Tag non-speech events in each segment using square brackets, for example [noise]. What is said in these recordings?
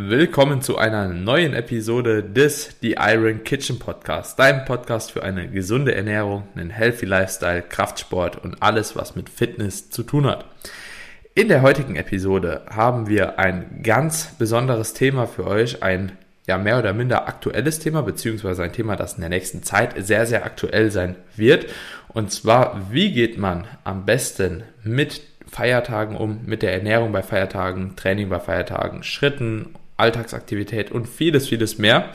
Willkommen zu einer neuen Episode des The Iron Kitchen Podcast, deinem Podcast für eine gesunde Ernährung, einen healthy Lifestyle, Kraftsport und alles, was mit Fitness zu tun hat. In der heutigen Episode haben wir ein ganz besonderes Thema für euch, ein ja mehr oder minder aktuelles Thema, beziehungsweise ein Thema, das in der nächsten Zeit sehr, sehr aktuell sein wird. Und zwar, wie geht man am besten mit Feiertagen um, mit der Ernährung bei Feiertagen, Training bei Feiertagen, Schritten Alltagsaktivität und vieles, vieles mehr.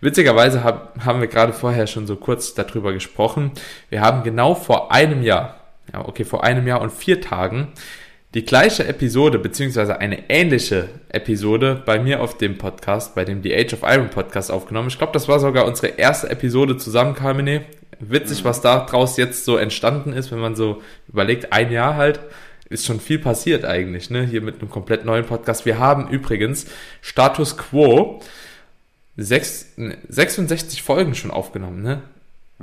Witzigerweise hab, haben wir gerade vorher schon so kurz darüber gesprochen. Wir haben genau vor einem Jahr, ja, okay, vor einem Jahr und vier Tagen die gleiche Episode, beziehungsweise eine ähnliche Episode bei mir auf dem Podcast, bei dem The Age of Iron Podcast aufgenommen. Ich glaube, das war sogar unsere erste Episode zusammen, Carmine. Witzig, was da draus jetzt so entstanden ist, wenn man so überlegt, ein Jahr halt ist schon viel passiert eigentlich, ne? Hier mit einem komplett neuen Podcast. Wir haben übrigens Status Quo 6, 66 Folgen schon aufgenommen, ne?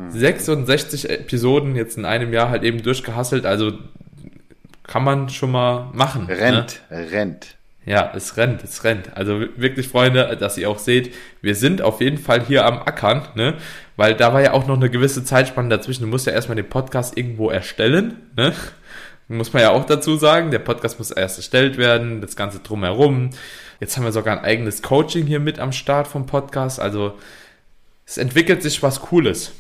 66 hm. Episoden jetzt in einem Jahr halt eben durchgehasselt, also kann man schon mal machen. Ne? Rennt, ne? rennt. Ja, es rennt, es rennt. Also wirklich, Freunde, dass ihr auch seht, wir sind auf jeden Fall hier am Ackern, ne? Weil da war ja auch noch eine gewisse Zeitspanne dazwischen. Du musst ja erstmal den Podcast irgendwo erstellen, ne? Muss man ja auch dazu sagen, der Podcast muss erst erstellt werden, das Ganze drumherum. Jetzt haben wir sogar ein eigenes Coaching hier mit am Start vom Podcast. Also es entwickelt sich was Cooles.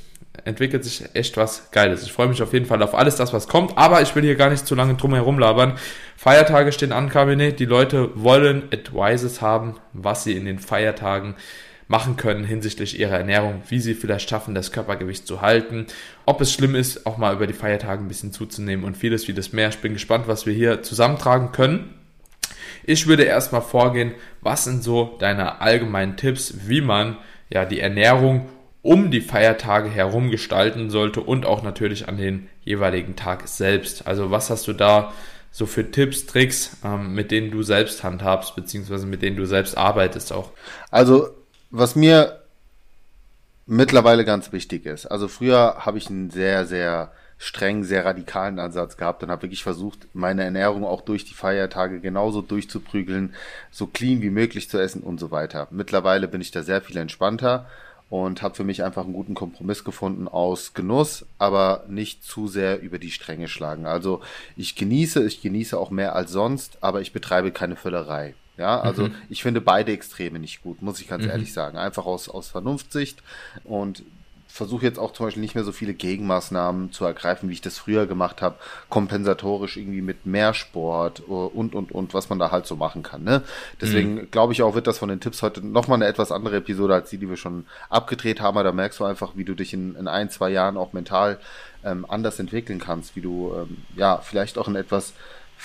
Entwickelt sich echt was Geiles. Ich freue mich auf jeden Fall auf alles das, was kommt. Aber ich will hier gar nicht zu lange drumherum labern. Feiertage stehen an, Kabinett. Die Leute wollen Advices haben, was sie in den Feiertagen machen können hinsichtlich ihrer Ernährung, wie sie vielleicht schaffen, das Körpergewicht zu halten, ob es schlimm ist, auch mal über die Feiertage ein bisschen zuzunehmen und vieles, vieles mehr. Ich bin gespannt, was wir hier zusammentragen können. Ich würde erstmal vorgehen, was sind so deine allgemeinen Tipps, wie man ja die Ernährung um die Feiertage herum gestalten sollte und auch natürlich an den jeweiligen Tag selbst. Also was hast du da so für Tipps, Tricks, ähm, mit denen du selbst handhabst, beziehungsweise mit denen du selbst arbeitest auch? Also was mir mittlerweile ganz wichtig ist, also früher habe ich einen sehr, sehr streng, sehr radikalen Ansatz gehabt und habe wirklich versucht, meine Ernährung auch durch die Feiertage genauso durchzuprügeln, so clean wie möglich zu essen und so weiter. Mittlerweile bin ich da sehr viel entspannter und habe für mich einfach einen guten Kompromiss gefunden aus Genuss, aber nicht zu sehr über die Stränge schlagen. Also ich genieße, ich genieße auch mehr als sonst, aber ich betreibe keine Völlerei. Ja, also mhm. ich finde beide Extreme nicht gut, muss ich ganz mhm. ehrlich sagen. Einfach aus, aus Vernunftsicht und versuche jetzt auch zum Beispiel nicht mehr so viele Gegenmaßnahmen zu ergreifen, wie ich das früher gemacht habe, kompensatorisch irgendwie mit mehr Sport äh, und und und was man da halt so machen kann. Ne? Deswegen mhm. glaube ich auch, wird das von den Tipps heute nochmal eine etwas andere Episode als die, die wir schon abgedreht haben. Aber da merkst du einfach, wie du dich in, in ein, zwei Jahren auch mental ähm, anders entwickeln kannst, wie du ähm, ja vielleicht auch ein etwas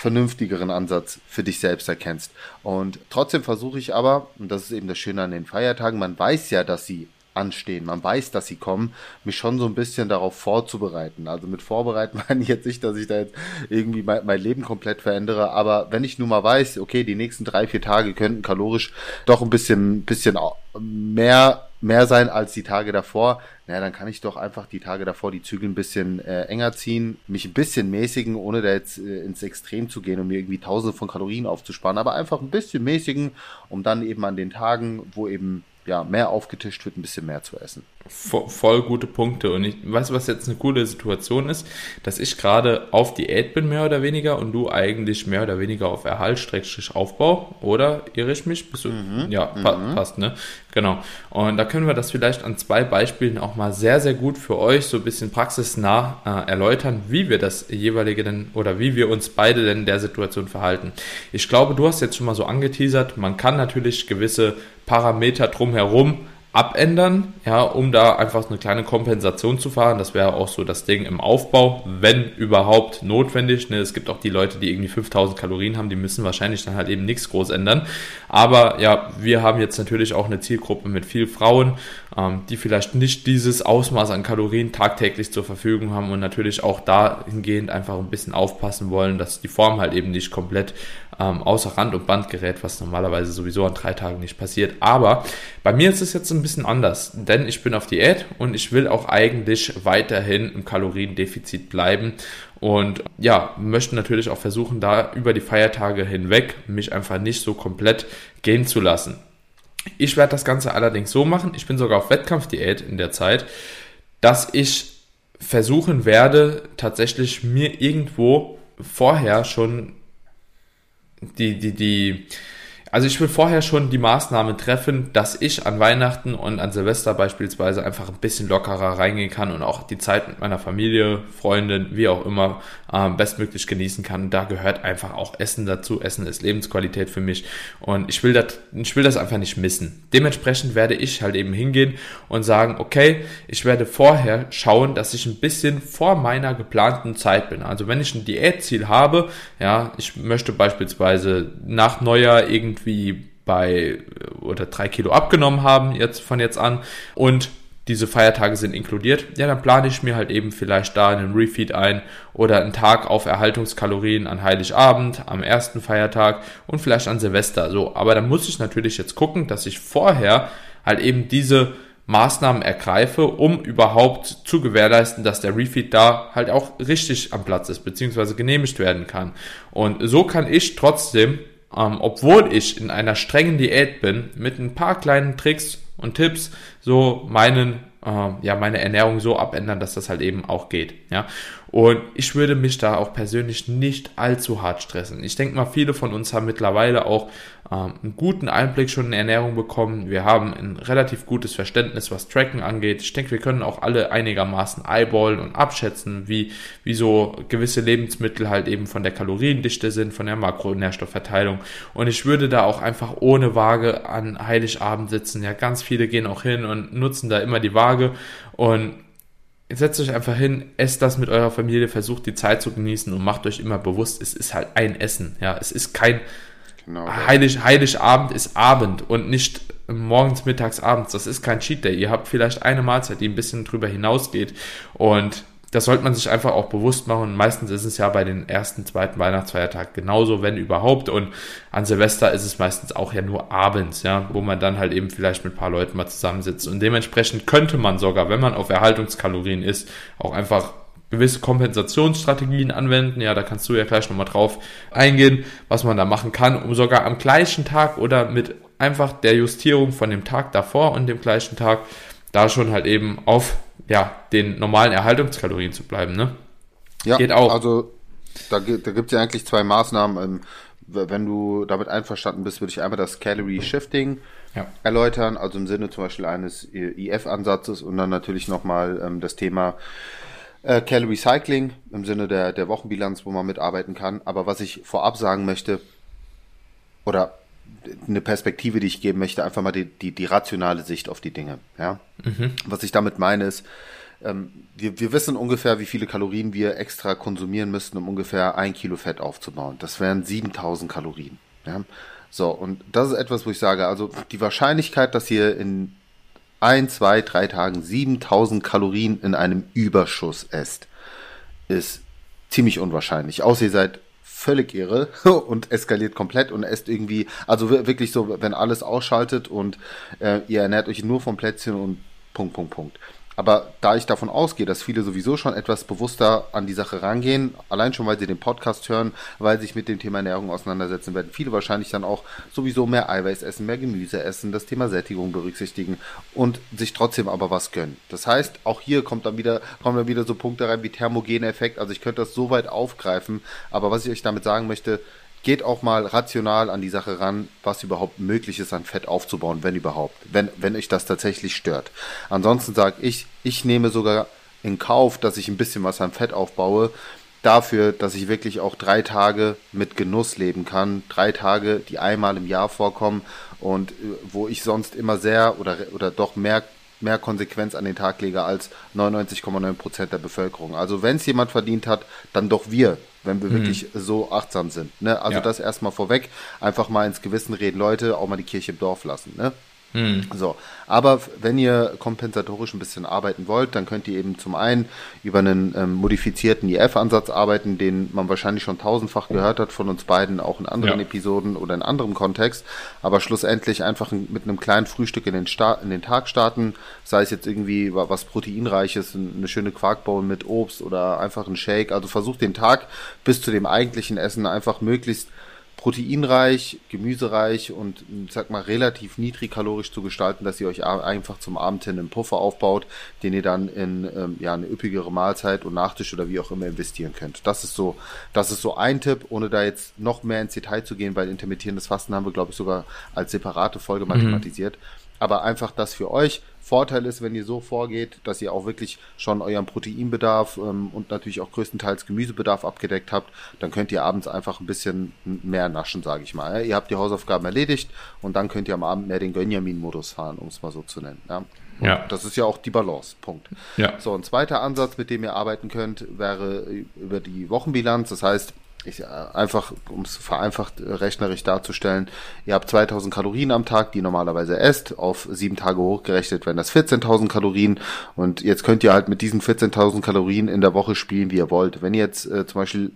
vernünftigeren Ansatz für dich selbst erkennst. Und trotzdem versuche ich aber, und das ist eben das Schöne an den Feiertagen, man weiß ja, dass sie anstehen, man weiß, dass sie kommen, mich schon so ein bisschen darauf vorzubereiten. Also mit vorbereiten [laughs] meine ich jetzt nicht, dass ich da jetzt irgendwie mein, mein Leben komplett verändere, aber wenn ich nun mal weiß, okay, die nächsten drei, vier Tage könnten kalorisch doch ein bisschen, bisschen mehr mehr sein als die Tage davor, naja, dann kann ich doch einfach die Tage davor die Zügel ein bisschen äh, enger ziehen, mich ein bisschen mäßigen, ohne da jetzt äh, ins Extrem zu gehen und mir irgendwie tausende von Kalorien aufzusparen, aber einfach ein bisschen mäßigen, um dann eben an den Tagen, wo eben ja, mehr aufgetischt wird, ein bisschen mehr zu essen. Voll gute Punkte. Und ich weiß, was jetzt eine coole Situation ist, dass ich gerade auf Diät bin, mehr oder weniger, und du eigentlich mehr oder weniger auf Erhalt, Streckstrich Aufbau, oder irre ich mich? Bist du, mhm. Ja, pa mhm. passt, ne? Genau. Und da können wir das vielleicht an zwei Beispielen auch mal sehr, sehr gut für euch so ein bisschen praxisnah äh, erläutern, wie wir das jeweilige denn oder wie wir uns beide denn in der Situation verhalten. Ich glaube, du hast jetzt schon mal so angeteasert, man kann natürlich gewisse Parameter drumherum abändern, ja, um da einfach eine kleine Kompensation zu fahren. Das wäre auch so das Ding im Aufbau, wenn überhaupt notwendig. Ne? Es gibt auch die Leute, die irgendwie 5000 Kalorien haben, die müssen wahrscheinlich dann halt eben nichts groß ändern. Aber ja, wir haben jetzt natürlich auch eine Zielgruppe mit viel Frauen, ähm, die vielleicht nicht dieses Ausmaß an Kalorien tagtäglich zur Verfügung haben und natürlich auch dahingehend einfach ein bisschen aufpassen wollen, dass die Form halt eben nicht komplett ähm, außer Rand und Band gerät, was normalerweise sowieso an drei Tagen nicht passiert. Aber bei mir ist es jetzt ein bisschen anders, denn ich bin auf Diät und ich will auch eigentlich weiterhin im Kaloriendefizit bleiben und ja, möchte natürlich auch versuchen, da über die Feiertage hinweg mich einfach nicht so komplett gehen zu lassen. Ich werde das Ganze allerdings so machen, ich bin sogar auf Wettkampfdiät in der Zeit, dass ich versuchen werde, tatsächlich mir irgendwo vorher schon die, die, die, also ich will vorher schon die Maßnahme treffen, dass ich an Weihnachten und an Silvester beispielsweise einfach ein bisschen lockerer reingehen kann und auch die Zeit mit meiner Familie, Freundin, wie auch immer, äh, bestmöglich genießen kann. da gehört einfach auch Essen dazu. Essen ist Lebensqualität für mich und ich will das, ich will das einfach nicht missen. Dementsprechend werde ich halt eben hingehen und sagen, okay, ich werde vorher schauen, dass ich ein bisschen vor meiner geplanten Zeit bin. Also wenn ich ein Diätziel habe, ja, ich möchte beispielsweise nach Neujahr irgendwie irgendwie bei oder drei Kilo abgenommen haben jetzt von jetzt an und diese Feiertage sind inkludiert, ja, dann plane ich mir halt eben vielleicht da einen Refeed ein oder einen Tag auf Erhaltungskalorien an Heiligabend, am ersten Feiertag und vielleicht an Silvester. So, aber dann muss ich natürlich jetzt gucken, dass ich vorher halt eben diese Maßnahmen ergreife, um überhaupt zu gewährleisten, dass der Refeed da halt auch richtig am Platz ist, beziehungsweise genehmigt werden kann. Und so kann ich trotzdem ähm, obwohl ich in einer strengen Diät bin, mit ein paar kleinen Tricks und Tipps so meinen äh, ja meine Ernährung so abändern, dass das halt eben auch geht. Ja, und ich würde mich da auch persönlich nicht allzu hart stressen. Ich denke mal, viele von uns haben mittlerweile auch einen guten Einblick schon in Ernährung bekommen. Wir haben ein relativ gutes Verständnis, was Tracken angeht. Ich denke, wir können auch alle einigermaßen eyeballen und abschätzen, wie, wie so gewisse Lebensmittel halt eben von der Kaloriendichte sind, von der Makronährstoffverteilung. Und ich würde da auch einfach ohne Waage an Heiligabend sitzen. Ja, ganz viele gehen auch hin und nutzen da immer die Waage und setzt euch einfach hin, esst das mit eurer Familie, versucht die Zeit zu genießen und macht euch immer bewusst, es ist halt ein Essen. Ja, es ist kein genau, Heilig, Heiligabend ist Abend und nicht morgens, mittags, abends. Das ist kein Cheat Day. Ihr habt vielleicht eine Mahlzeit, die ein bisschen drüber hinausgeht und das sollte man sich einfach auch bewusst machen. Meistens ist es ja bei den ersten, zweiten Weihnachtsfeiertag genauso, wenn überhaupt. Und an Silvester ist es meistens auch ja nur abends, ja, wo man dann halt eben vielleicht mit ein paar Leuten mal zusammensitzt. Und dementsprechend könnte man sogar, wenn man auf Erhaltungskalorien ist, auch einfach gewisse Kompensationsstrategien anwenden. Ja, da kannst du ja gleich nochmal drauf eingehen, was man da machen kann, um sogar am gleichen Tag oder mit einfach der Justierung von dem Tag davor und dem gleichen Tag da schon halt eben auf ja, den normalen Erhaltungskalorien zu bleiben, ne? Ja, Geht auch. Also da, da gibt es ja eigentlich zwei Maßnahmen. Ähm, wenn du damit einverstanden bist, würde ich einmal das Calorie Shifting ja. erläutern, also im Sinne zum Beispiel eines IF-Ansatzes und dann natürlich nochmal ähm, das Thema äh, Calorie Cycling im Sinne der, der Wochenbilanz, wo man mitarbeiten kann. Aber was ich vorab sagen möchte, oder eine Perspektive, die ich geben möchte, einfach mal die, die, die rationale Sicht auf die Dinge. Ja? Mhm. Was ich damit meine ist, ähm, wir, wir wissen ungefähr, wie viele Kalorien wir extra konsumieren müssten, um ungefähr ein Kilo Fett aufzubauen. Das wären 7000 Kalorien. Ja? So, und das ist etwas, wo ich sage, also die Wahrscheinlichkeit, dass ihr in ein, zwei, drei Tagen 7000 Kalorien in einem Überschuss esst, ist ziemlich unwahrscheinlich. Außer ihr seid völlig irre [laughs] und eskaliert komplett und esst irgendwie, also wirklich so, wenn alles ausschaltet und äh, ihr ernährt euch nur vom Plätzchen und Punkt, Punkt, Punkt. Aber da ich davon ausgehe, dass viele sowieso schon etwas bewusster an die Sache rangehen, allein schon weil sie den Podcast hören, weil sie sich mit dem Thema Ernährung auseinandersetzen, werden viele wahrscheinlich dann auch sowieso mehr Eiweiß essen, mehr Gemüse essen, das Thema Sättigung berücksichtigen und sich trotzdem aber was gönnen. Das heißt, auch hier kommt dann wieder, kommen dann wieder so Punkte rein wie Thermogeneffekt. Also ich könnte das so weit aufgreifen, aber was ich euch damit sagen möchte, geht auch mal rational an die Sache ran, was überhaupt möglich ist an Fett aufzubauen, wenn überhaupt, wenn, wenn euch das tatsächlich stört. Ansonsten sage ich, ich nehme sogar in Kauf, dass ich ein bisschen was an Fett aufbaue, dafür, dass ich wirklich auch drei Tage mit Genuss leben kann. Drei Tage, die einmal im Jahr vorkommen und äh, wo ich sonst immer sehr oder, oder doch mehr mehr Konsequenz an den Tag lege als 99,9 Prozent der Bevölkerung. Also wenn es jemand verdient hat, dann doch wir, wenn wir mhm. wirklich so achtsam sind. Ne? Also ja. das erstmal vorweg, einfach mal ins Gewissen reden, Leute, auch mal die Kirche im Dorf lassen. Ne? Mhm. So, aber wenn ihr kompensatorisch ein bisschen arbeiten wollt, dann könnt ihr eben zum einen über einen ähm, modifizierten IF-Ansatz arbeiten, den man wahrscheinlich schon tausendfach gehört hat von uns beiden, auch in anderen ja. Episoden oder in anderem Kontext, aber schlussendlich einfach mit einem kleinen Frühstück in den, Start, in den Tag starten, sei es jetzt irgendwie was Proteinreiches, eine schöne Quarkbowl mit Obst oder einfach ein Shake, also versucht den Tag bis zu dem eigentlichen Essen einfach möglichst proteinreich, gemüsereich und sag mal relativ niedrigkalorisch zu gestalten, dass ihr euch einfach zum Abend hin einen Puffer aufbaut, den ihr dann in ähm, ja eine üppigere Mahlzeit und Nachtisch oder wie auch immer investieren könnt. Das ist so, das ist so ein Tipp, ohne da jetzt noch mehr ins Detail zu gehen, weil intermittierendes Fasten haben wir glaube ich sogar als separate Folge mhm. mathematisiert. Aber einfach das für euch Vorteil ist, wenn ihr so vorgeht, dass ihr auch wirklich schon euren Proteinbedarf ähm, und natürlich auch größtenteils Gemüsebedarf abgedeckt habt, dann könnt ihr abends einfach ein bisschen mehr naschen, sage ich mal. Ihr habt die Hausaufgaben erledigt und dann könnt ihr am Abend mehr den Gönjamin-Modus fahren, um es mal so zu nennen. Ja? ja. Das ist ja auch die Balance. Punkt. Ja. So, ein zweiter Ansatz, mit dem ihr arbeiten könnt, wäre über die Wochenbilanz. Das heißt, ich, äh, einfach, um es vereinfacht äh, rechnerisch darzustellen, ihr habt 2000 Kalorien am Tag, die ihr normalerweise esst, auf sieben Tage hochgerechnet werden das 14.000 Kalorien und jetzt könnt ihr halt mit diesen 14.000 Kalorien in der Woche spielen, wie ihr wollt. Wenn ihr jetzt äh, zum Beispiel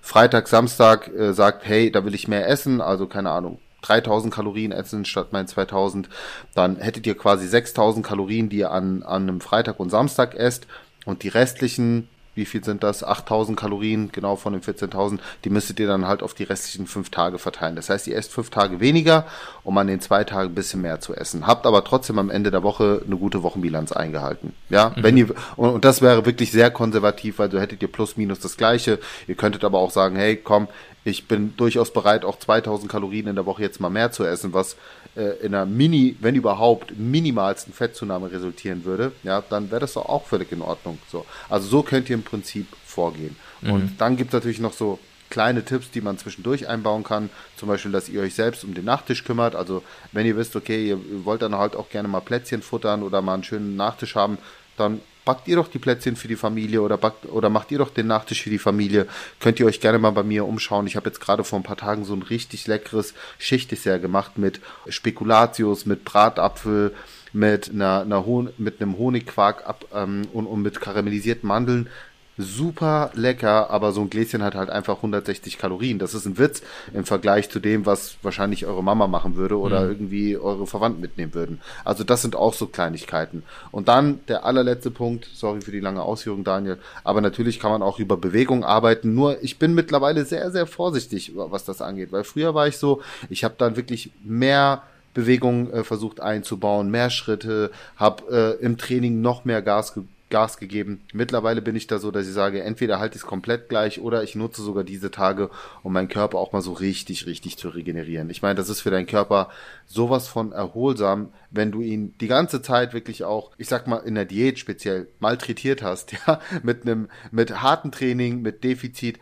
Freitag, Samstag äh, sagt, hey, da will ich mehr essen, also keine Ahnung, 3000 Kalorien essen statt mein 2000, dann hättet ihr quasi 6000 Kalorien, die ihr an, an einem Freitag und Samstag esst und die restlichen wie viel sind das? 8000 Kalorien, genau von den 14.000, die müsstet ihr dann halt auf die restlichen fünf Tage verteilen. Das heißt, ihr esst fünf Tage weniger, um an den zwei Tagen ein bisschen mehr zu essen. Habt aber trotzdem am Ende der Woche eine gute Wochenbilanz eingehalten. Ja, mhm. wenn ihr, und, und das wäre wirklich sehr konservativ, weil so hättet ihr plus minus das gleiche. Ihr könntet aber auch sagen, hey, komm, ich bin durchaus bereit, auch 2000 Kalorien in der Woche jetzt mal mehr zu essen, was äh, in einer Mini, wenn überhaupt, minimalsten Fettzunahme resultieren würde, ja, dann wäre das doch auch völlig in Ordnung. So. Also so könnt ihr im Prinzip vorgehen. Mhm. Und dann gibt es natürlich noch so kleine Tipps, die man zwischendurch einbauen kann. Zum Beispiel, dass ihr euch selbst um den Nachtisch kümmert. Also wenn ihr wisst, okay, ihr wollt dann halt auch gerne mal Plätzchen futtern oder mal einen schönen Nachtisch haben, dann backt ihr doch die Plätzchen für die Familie oder backt oder macht ihr doch den Nachtisch für die Familie. Könnt ihr euch gerne mal bei mir umschauen. Ich habe jetzt gerade vor ein paar Tagen so ein richtig leckeres Schichtdessert gemacht mit Spekulatius, mit Bratapfel, mit einer, einer Hon mit einem Honigquark ab, ähm, und, und mit karamellisierten Mandeln super lecker, aber so ein Gläschen hat halt einfach 160 Kalorien. Das ist ein Witz im Vergleich zu dem, was wahrscheinlich eure Mama machen würde oder mhm. irgendwie eure Verwandten mitnehmen würden. Also das sind auch so Kleinigkeiten. Und dann der allerletzte Punkt, sorry für die lange Ausführung, Daniel, aber natürlich kann man auch über Bewegung arbeiten. Nur ich bin mittlerweile sehr, sehr vorsichtig, was das angeht, weil früher war ich so, ich habe dann wirklich mehr Bewegung äh, versucht einzubauen, mehr Schritte, habe äh, im Training noch mehr Gas gegeben Gas gegeben. Mittlerweile bin ich da so, dass ich sage, entweder halte ich es komplett gleich oder ich nutze sogar diese Tage, um meinen Körper auch mal so richtig, richtig zu regenerieren. Ich meine, das ist für deinen Körper sowas von erholsam, wenn du ihn die ganze Zeit wirklich auch, ich sag mal, in der Diät speziell malträtiert hast, [laughs] ja, mit einem, mit harten Training, mit Defizit,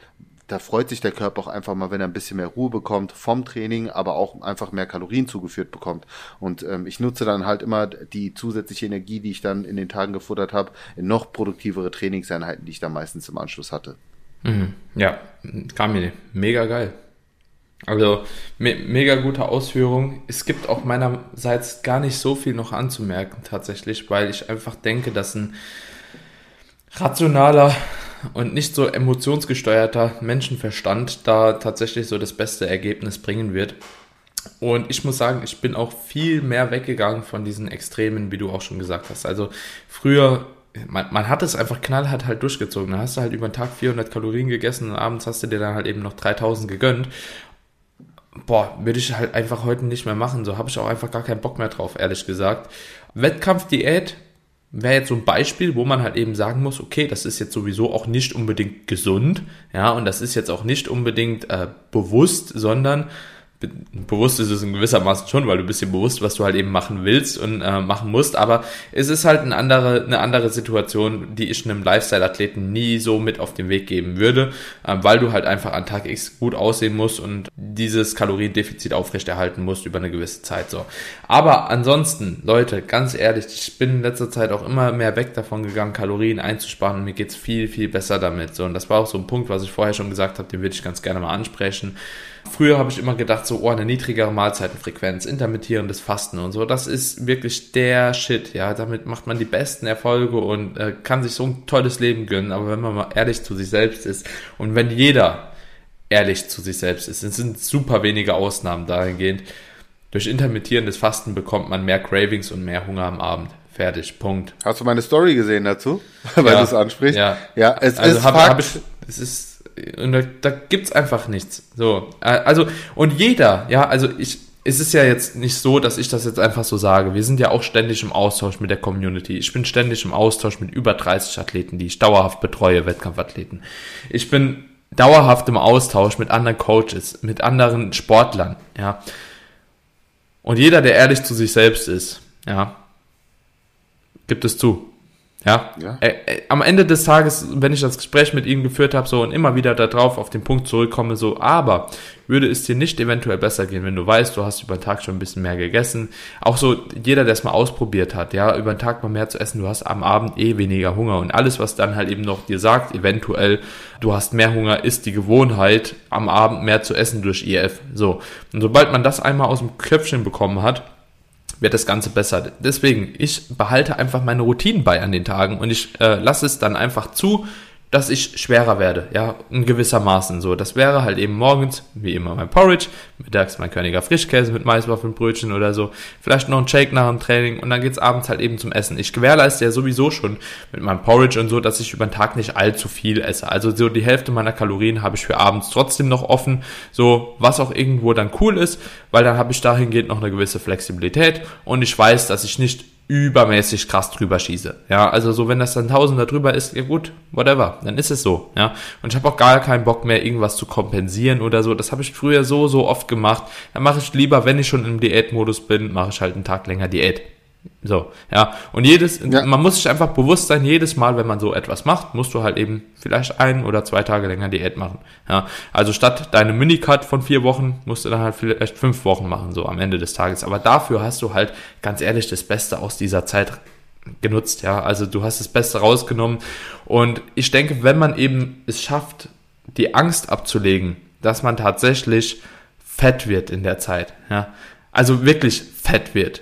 da freut sich der Körper auch einfach mal, wenn er ein bisschen mehr Ruhe bekommt vom Training, aber auch einfach mehr Kalorien zugeführt bekommt. Und ähm, ich nutze dann halt immer die zusätzliche Energie, die ich dann in den Tagen gefuttert habe, in noch produktivere Trainingseinheiten, die ich dann meistens im Anschluss hatte. Mhm. Ja, kam mir mega geil. Also me mega gute Ausführung. Es gibt auch meinerseits gar nicht so viel noch anzumerken tatsächlich, weil ich einfach denke, dass ein rationaler und nicht so emotionsgesteuerter Menschenverstand da tatsächlich so das beste Ergebnis bringen wird. Und ich muss sagen, ich bin auch viel mehr weggegangen von diesen Extremen, wie du auch schon gesagt hast. Also früher, man, man hat es einfach knallhart halt durchgezogen. Da hast du halt über den Tag 400 Kalorien gegessen und abends hast du dir dann halt eben noch 3000 gegönnt. Boah, würde ich halt einfach heute nicht mehr machen. So habe ich auch einfach gar keinen Bock mehr drauf, ehrlich gesagt. Wettkampfdiät wäre jetzt so ein Beispiel, wo man halt eben sagen muss, okay, das ist jetzt sowieso auch nicht unbedingt gesund, ja, und das ist jetzt auch nicht unbedingt äh, bewusst, sondern bewusst ist es in gewissermaßen schon, weil du bist dir bewusst, was du halt eben machen willst und äh, machen musst, aber es ist halt eine andere, eine andere Situation, die ich einem Lifestyle-Athleten nie so mit auf den Weg geben würde, äh, weil du halt einfach an Tag X gut aussehen musst und dieses Kaloriendefizit aufrechterhalten musst über eine gewisse Zeit so. Aber ansonsten, Leute, ganz ehrlich, ich bin in letzter Zeit auch immer mehr weg davon gegangen, Kalorien einzusparen und mir geht's viel, viel besser damit. So, und das war auch so ein Punkt, was ich vorher schon gesagt habe, den würde ich ganz gerne mal ansprechen. Früher habe ich immer gedacht, so, oh, eine niedrigere Mahlzeitenfrequenz, intermittierendes Fasten und so, das ist wirklich der Shit, ja, damit macht man die besten Erfolge und äh, kann sich so ein tolles Leben gönnen, aber wenn man mal ehrlich zu sich selbst ist und wenn jeder ehrlich zu sich selbst ist, es sind super wenige Ausnahmen dahingehend, durch intermittierendes Fasten bekommt man mehr Cravings und mehr Hunger am Abend. Fertig, Punkt. Hast du meine Story gesehen dazu, [laughs] weil ja, du es ansprichst? Ja, ja es also ist hab, Fakt. Hab ich, es ist und da, da gibt's einfach nichts. So, also, und jeder, ja, also ich, es ist ja jetzt nicht so, dass ich das jetzt einfach so sage. Wir sind ja auch ständig im Austausch mit der Community. Ich bin ständig im Austausch mit über 30 Athleten, die ich dauerhaft betreue, Wettkampfathleten. Ich bin dauerhaft im Austausch mit anderen Coaches, mit anderen Sportlern, ja. Und jeder, der ehrlich zu sich selbst ist, ja, gibt es zu. Ja. ja. Äh, äh, am Ende des Tages, wenn ich das Gespräch mit ihnen geführt habe, so und immer wieder darauf auf den Punkt zurückkomme, so, aber würde es dir nicht eventuell besser gehen, wenn du weißt, du hast über den Tag schon ein bisschen mehr gegessen. Auch so jeder, der es mal ausprobiert hat, ja, über den Tag mal mehr zu essen, du hast am Abend eh weniger Hunger und alles, was dann halt eben noch dir sagt, eventuell, du hast mehr Hunger, ist die Gewohnheit, am Abend mehr zu essen durch IF. So. Und sobald man das einmal aus dem Köpfchen bekommen hat, wird das Ganze besser. Deswegen, ich behalte einfach meine Routinen bei an den Tagen und ich äh, lasse es dann einfach zu, dass ich schwerer werde, ja, in gewissermaßen so. Das wäre halt eben morgens, wie immer, mein Porridge, mittags mein Königer Frischkäse mit Maiswaffelbrötchen oder so, vielleicht noch ein Shake nach dem Training und dann geht's abends halt eben zum Essen. Ich gewährleiste ja sowieso schon mit meinem Porridge und so, dass ich über den Tag nicht allzu viel esse. Also so die Hälfte meiner Kalorien habe ich für abends trotzdem noch offen, so was auch irgendwo dann cool ist, weil dann habe ich dahingehend noch eine gewisse Flexibilität und ich weiß, dass ich nicht übermäßig krass drüber schieße. Ja, also so, wenn das dann Tausender drüber ist, ja gut, whatever, dann ist es so. Ja, und ich habe auch gar keinen Bock mehr, irgendwas zu kompensieren oder so. Das habe ich früher so, so oft gemacht. Dann mache ich lieber, wenn ich schon im Diätmodus bin, mache ich halt einen Tag länger Diät. So, ja. Und jedes, ja. man muss sich einfach bewusst sein, jedes Mal, wenn man so etwas macht, musst du halt eben vielleicht ein oder zwei Tage länger Diät machen. Ja. Also statt deine Minicut von vier Wochen, musst du dann halt vielleicht fünf Wochen machen, so am Ende des Tages. Aber dafür hast du halt, ganz ehrlich, das Beste aus dieser Zeit genutzt, ja. Also du hast das Beste rausgenommen. Und ich denke, wenn man eben es schafft, die Angst abzulegen, dass man tatsächlich fett wird in der Zeit, ja. Also wirklich fett wird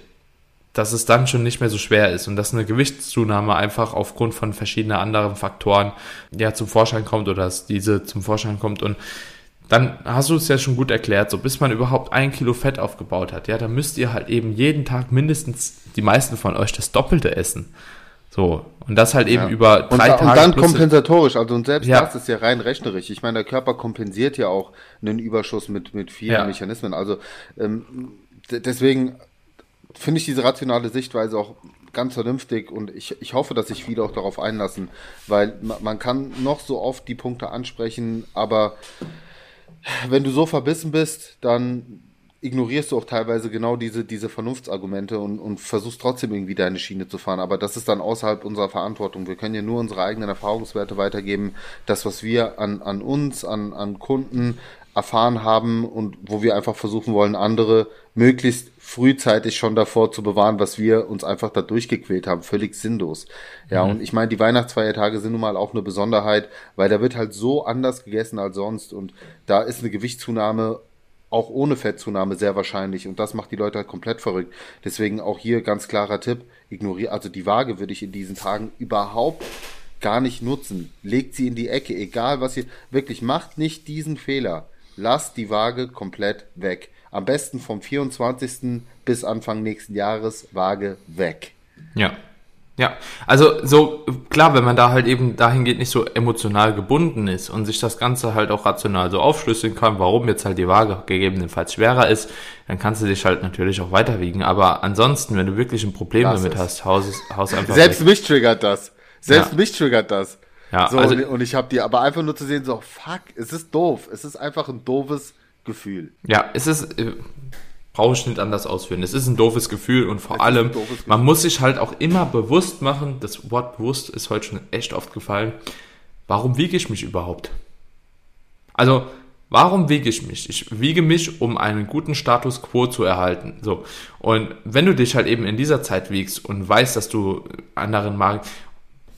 dass es dann schon nicht mehr so schwer ist und dass eine Gewichtszunahme einfach aufgrund von verschiedenen anderen Faktoren ja zum Vorschein kommt oder dass diese zum Vorschein kommt und dann hast du es ja schon gut erklärt, so bis man überhaupt ein Kilo Fett aufgebaut hat, ja, dann müsst ihr halt eben jeden Tag mindestens die meisten von euch das Doppelte essen. So, und das halt eben ja. über drei und, Tage. Und dann kompensatorisch, also und selbst ja. das ist ja rein rechnerisch. Ich meine, der Körper kompensiert ja auch einen Überschuss mit, mit vielen ja. Mechanismen. Also ähm, deswegen finde ich diese rationale Sichtweise auch ganz vernünftig und ich, ich hoffe, dass sich viele auch darauf einlassen, weil man kann noch so oft die Punkte ansprechen, aber wenn du so verbissen bist, dann ignorierst du auch teilweise genau diese, diese Vernunftsargumente und, und versuchst trotzdem irgendwie deine Schiene zu fahren. Aber das ist dann außerhalb unserer Verantwortung. Wir können ja nur unsere eigenen Erfahrungswerte weitergeben. Das, was wir an, an uns, an, an Kunden erfahren haben und wo wir einfach versuchen wollen, andere möglichst frühzeitig schon davor zu bewahren, was wir uns einfach da durchgequält haben, völlig sinnlos. Ja, mhm. und ich meine, die Weihnachtsfeiertage sind nun mal auch eine Besonderheit, weil da wird halt so anders gegessen als sonst und da ist eine Gewichtszunahme auch ohne Fettzunahme sehr wahrscheinlich und das macht die Leute halt komplett verrückt. Deswegen auch hier ganz klarer Tipp, ignoriere, also die Waage würde ich in diesen Tagen überhaupt gar nicht nutzen. Legt sie in die Ecke, egal was ihr, wirklich macht nicht diesen Fehler Lass die Waage komplett weg. Am besten vom 24. bis Anfang nächsten Jahres Waage weg. Ja. Ja, also so klar, wenn man da halt eben dahingehend nicht so emotional gebunden ist und sich das Ganze halt auch rational so aufschlüsseln kann, warum jetzt halt die Waage gegebenenfalls schwerer ist, dann kannst du dich halt natürlich auch weiterwiegen. Aber ansonsten, wenn du wirklich ein Problem das damit ist. hast, haus, haus einfach. Selbst weg. mich triggert das. Selbst ja. mich triggert das. Ja, so, also, und ich habe die, aber einfach nur zu sehen, so, fuck, es ist doof. Es ist einfach ein doofes Gefühl. Ja, es ist, äh, brauche ich nicht anders ausführen. Es ist ein doofes Gefühl und vor es allem, man muss sich halt auch immer bewusst machen, das Wort bewusst ist heute schon echt oft gefallen, warum wiege ich mich überhaupt? Also, warum wiege ich mich? Ich wiege mich, um einen guten Status quo zu erhalten. So. Und wenn du dich halt eben in dieser Zeit wiegst und weißt, dass du anderen Magen,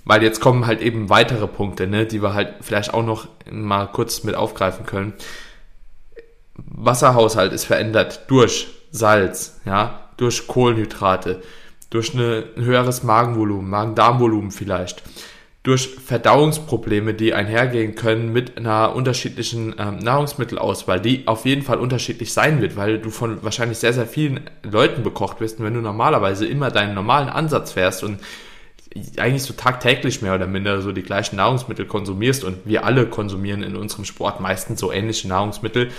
weil jetzt kommen halt eben weitere Punkte, ne, die wir halt vielleicht auch noch mal kurz mit aufgreifen können. Wasserhaushalt ist verändert durch Salz, ja, durch Kohlenhydrate, durch eine, ein höheres Magenvolumen, Magen-Darm-Volumen vielleicht, durch Verdauungsprobleme, die einhergehen können mit einer unterschiedlichen ähm, Nahrungsmittelauswahl, die auf jeden Fall unterschiedlich sein wird, weil du von wahrscheinlich sehr, sehr vielen Leuten bekocht wirst. Und wenn du normalerweise immer deinen normalen Ansatz fährst und eigentlich so tagtäglich mehr oder minder so die gleichen Nahrungsmittel konsumierst und wir alle konsumieren in unserem Sport meistens so ähnliche Nahrungsmittel,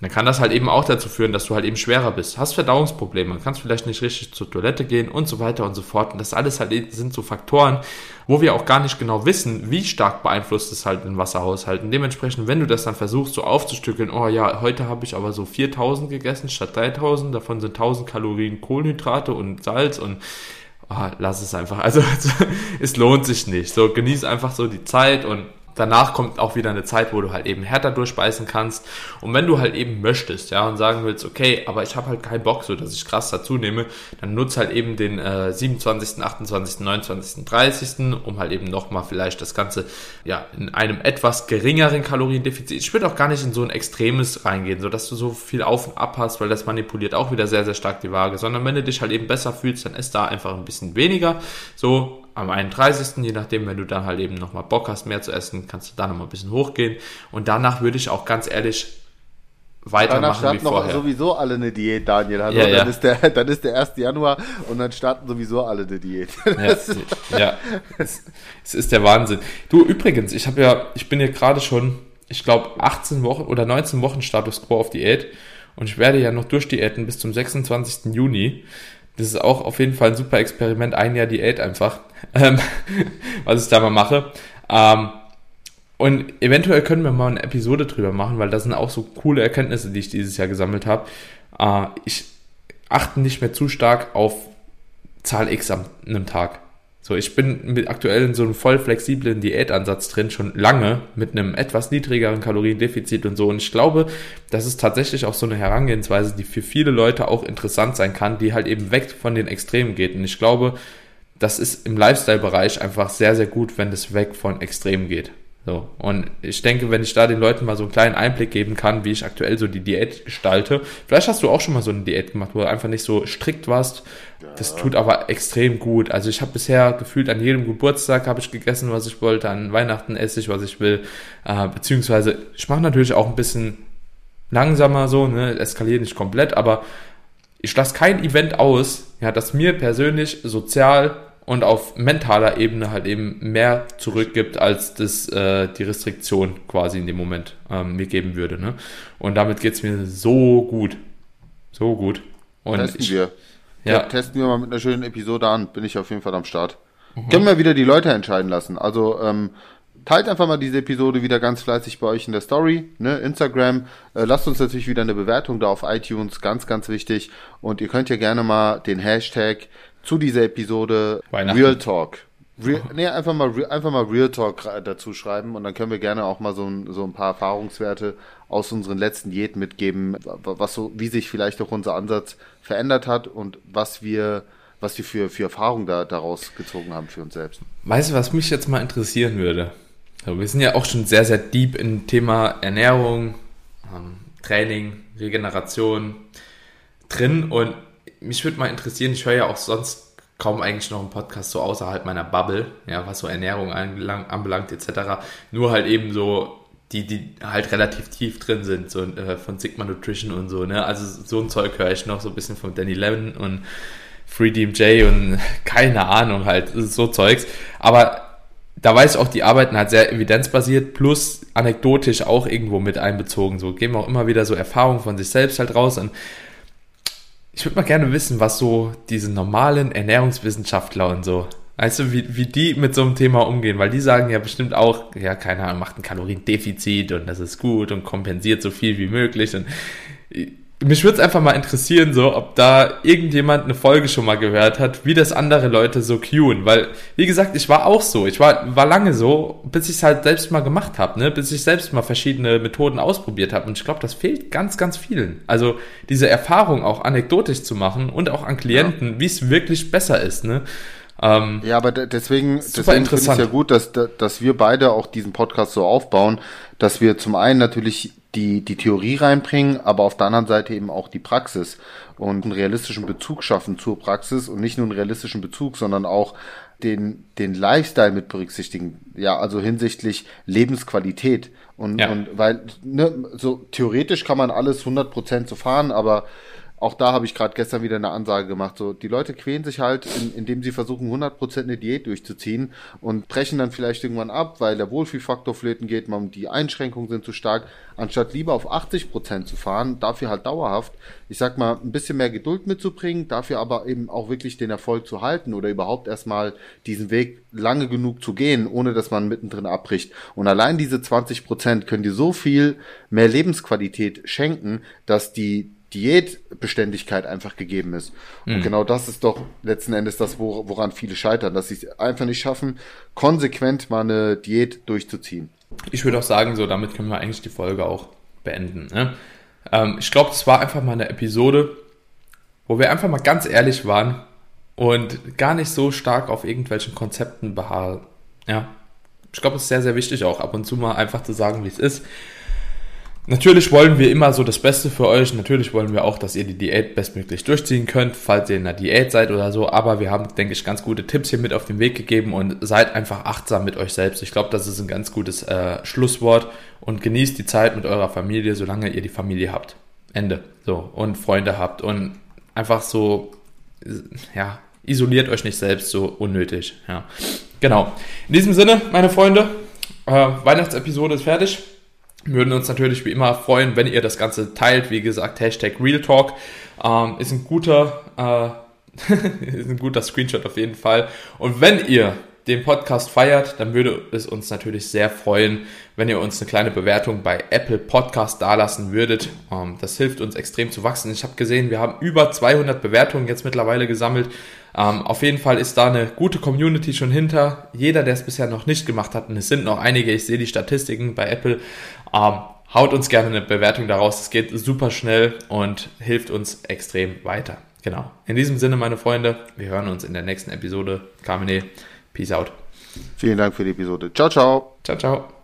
dann kann das halt eben auch dazu führen, dass du halt eben schwerer bist. Hast Verdauungsprobleme, kannst vielleicht nicht richtig zur Toilette gehen und so weiter und so fort. Und das alles halt sind so Faktoren, wo wir auch gar nicht genau wissen, wie stark beeinflusst es halt den Wasserhaushalt. Und dementsprechend, wenn du das dann versuchst so aufzustückeln, oh ja, heute habe ich aber so 4000 gegessen statt 3000, davon sind 1000 Kalorien Kohlenhydrate und Salz und oh, lass es einfach. Also [laughs] es lohnt sich nicht. So genieß einfach so die Zeit und danach kommt auch wieder eine Zeit, wo du halt eben härter durchbeißen kannst. Und wenn du halt eben möchtest, ja, und sagen willst, okay, aber ich habe halt keinen Bock, so dass ich krass dazu nehme, dann nutze halt eben den äh, 27., 28., 29., 30., um halt eben nochmal vielleicht das Ganze, ja, in einem etwas geringeren Kaloriendefizit. Ich würde auch gar nicht in so ein extremes reingehen, so dass du so viel auf und ab hast, weil das manipuliert auch wieder sehr, sehr stark die Waage, sondern wenn du dich halt eben besser fühlst, dann ist da einfach ein bisschen weniger. So, am 31. je nachdem, wenn du dann halt eben nochmal Bock hast, mehr zu essen, kannst du da nochmal ein bisschen hochgehen. Und danach würde ich auch ganz ehrlich weitermachen danach starten wie vorher. noch sowieso alle eine Diät, Daniel. Also ja, ja. Dann, ist der, [laughs] dann ist der 1. Januar und dann starten sowieso alle eine Diät. [laughs] Ja, ja. Es, es, ist der Wahnsinn. Du, übrigens, ich habe ja, ich bin ja gerade schon, ich glaube, 18 Wochen oder 19 Wochen Status Quo auf Diät und ich werde ja noch durchdiäten bis zum 26. Juni. Das ist auch auf jeden Fall ein super Experiment, ein Jahr Diät einfach, [laughs] ähm, was ich da mal mache. Ähm, und eventuell können wir mal eine Episode drüber machen, weil das sind auch so coole Erkenntnisse, die ich dieses Jahr gesammelt habe. Äh, ich achte nicht mehr zu stark auf Zahl X am einem Tag. So, ich bin mit aktuell in so einem voll flexiblen Diätansatz drin, schon lange, mit einem etwas niedrigeren Kaloriendefizit und so. Und ich glaube, das ist tatsächlich auch so eine Herangehensweise, die für viele Leute auch interessant sein kann, die halt eben weg von den Extremen geht. Und ich glaube, das ist im Lifestyle-Bereich einfach sehr, sehr gut, wenn es weg von Extremen geht. So. Und ich denke, wenn ich da den Leuten mal so einen kleinen Einblick geben kann, wie ich aktuell so die Diät gestalte, vielleicht hast du auch schon mal so eine Diät gemacht, wo du einfach nicht so strikt warst. Das tut aber extrem gut. Also ich habe bisher gefühlt an jedem Geburtstag habe ich gegessen, was ich wollte, an Weihnachten esse ich, was ich will. Äh, beziehungsweise ich mache natürlich auch ein bisschen langsamer so, ne, eskaliere nicht komplett, aber ich lasse kein Event aus, ja, das mir persönlich sozial und auf mentaler Ebene halt eben mehr zurückgibt, als das äh, die Restriktion quasi in dem Moment ähm, mir geben würde. Ne? Und damit geht's mir so gut. So gut. Und testen ich, wir. Ja. ja. Testen wir mal mit einer schönen Episode an. Bin ich auf jeden Fall am Start. Mhm. Können wir wieder die Leute entscheiden lassen. Also ähm, teilt einfach mal diese Episode wieder ganz fleißig bei euch in der Story, ne, Instagram. Äh, lasst uns natürlich wieder eine Bewertung da auf iTunes, ganz, ganz wichtig. Und ihr könnt ja gerne mal den Hashtag zu dieser Episode Real Talk. Real, nee, einfach mal, einfach mal Real Talk dazu schreiben und dann können wir gerne auch mal so ein, so ein paar Erfahrungswerte aus unseren letzten Diäten mitgeben, was so, wie sich vielleicht auch unser Ansatz verändert hat und was wir, was wir für, für Erfahrungen da, daraus gezogen haben für uns selbst. Weißt du, was mich jetzt mal interessieren würde? wir sind ja auch schon sehr, sehr deep im Thema Ernährung, ähm, Training, Regeneration drin und mich würde mal interessieren, ich höre ja auch sonst kaum eigentlich noch einen Podcast so außerhalb meiner Bubble, ja, was so Ernährung anbelangt, anbelangt etc. Nur halt eben so die, die halt relativ tief drin sind, so äh, von Sigma Nutrition und so, ne? Also so ein Zeug höre ich noch so ein bisschen von Danny Levin und FreeDMJ und [laughs] keine Ahnung halt, so Zeugs. Aber da weiß ich auch, die arbeiten halt sehr evidenzbasiert plus anekdotisch auch irgendwo mit einbezogen. So geben auch immer wieder so Erfahrungen von sich selbst halt raus und ich würde mal gerne wissen, was so diese normalen Ernährungswissenschaftler und so, weißt du, wie, wie die mit so einem Thema umgehen, weil die sagen ja bestimmt auch, ja, keine Ahnung, macht ein Kaloriendefizit und das ist gut und kompensiert so viel wie möglich und mich würde es einfach mal interessieren, so, ob da irgendjemand eine Folge schon mal gehört hat, wie das andere Leute so cueen. Weil, wie gesagt, ich war auch so. Ich war, war lange so, bis ich es halt selbst mal gemacht habe, ne? Bis ich selbst mal verschiedene Methoden ausprobiert habe. Und ich glaube, das fehlt ganz, ganz vielen. Also diese Erfahrung auch anekdotisch zu machen und auch an Klienten, ja. wie es wirklich besser ist, ne? Ähm, ja, aber deswegen, deswegen finde ich ja gut, dass, dass wir beide auch diesen Podcast so aufbauen, dass wir zum einen natürlich die, die Theorie reinbringen, aber auf der anderen Seite eben auch die Praxis und einen realistischen Bezug schaffen zur Praxis und nicht nur einen realistischen Bezug, sondern auch den, den Lifestyle mit berücksichtigen. Ja, also hinsichtlich Lebensqualität. Und, ja. und weil, ne, so theoretisch kann man alles 100% so fahren, aber auch da habe ich gerade gestern wieder eine Ansage gemacht. So, die Leute quälen sich halt, in, indem sie versuchen, 100% eine Diät durchzuziehen und brechen dann vielleicht irgendwann ab, weil der Wohlfühlfaktor flöten geht, man, die Einschränkungen sind zu stark, anstatt lieber auf 80% zu fahren, dafür halt dauerhaft, ich sag mal, ein bisschen mehr Geduld mitzubringen, dafür aber eben auch wirklich den Erfolg zu halten oder überhaupt erstmal diesen Weg lange genug zu gehen, ohne dass man mittendrin abbricht. Und allein diese 20% können dir so viel mehr Lebensqualität schenken, dass die Diätbeständigkeit einfach gegeben ist. Und mhm. genau das ist doch letzten Endes das, woran viele scheitern, dass sie es einfach nicht schaffen, konsequent mal eine Diät durchzuziehen. Ich würde auch sagen, so damit können wir eigentlich die Folge auch beenden. Ne? Ähm, ich glaube, es war einfach mal eine Episode, wo wir einfach mal ganz ehrlich waren und gar nicht so stark auf irgendwelchen Konzepten beharren. Ja, ich glaube, es ist sehr, sehr wichtig auch ab und zu mal einfach zu sagen, wie es ist. Natürlich wollen wir immer so das Beste für euch. Natürlich wollen wir auch, dass ihr die Diät bestmöglich durchziehen könnt, falls ihr in der Diät seid oder so. Aber wir haben, denke ich, ganz gute Tipps hier mit auf den Weg gegeben und seid einfach achtsam mit euch selbst. Ich glaube, das ist ein ganz gutes äh, Schlusswort und genießt die Zeit mit eurer Familie, solange ihr die Familie habt. Ende. So. Und Freunde habt und einfach so, ja, isoliert euch nicht selbst so unnötig. Ja. Genau. In diesem Sinne, meine Freunde, äh, Weihnachtsepisode ist fertig. Würden uns natürlich wie immer freuen, wenn ihr das Ganze teilt. Wie gesagt, Hashtag Real Talk ähm, ist ein guter, äh, [laughs] ist ein guter Screenshot auf jeden Fall. Und wenn ihr den Podcast feiert, dann würde es uns natürlich sehr freuen, wenn ihr uns eine kleine Bewertung bei Apple Podcast dalassen würdet. Ähm, das hilft uns extrem zu wachsen. Ich habe gesehen, wir haben über 200 Bewertungen jetzt mittlerweile gesammelt. Ähm, auf jeden Fall ist da eine gute Community schon hinter. Jeder, der es bisher noch nicht gemacht hat, und es sind noch einige, ich sehe die Statistiken bei Apple, ähm, haut uns gerne eine Bewertung daraus. Es geht super schnell und hilft uns extrem weiter. Genau. In diesem Sinne, meine Freunde, wir hören uns in der nächsten Episode. Carmine, peace out. Vielen Dank für die Episode. Ciao, ciao. Ciao, ciao.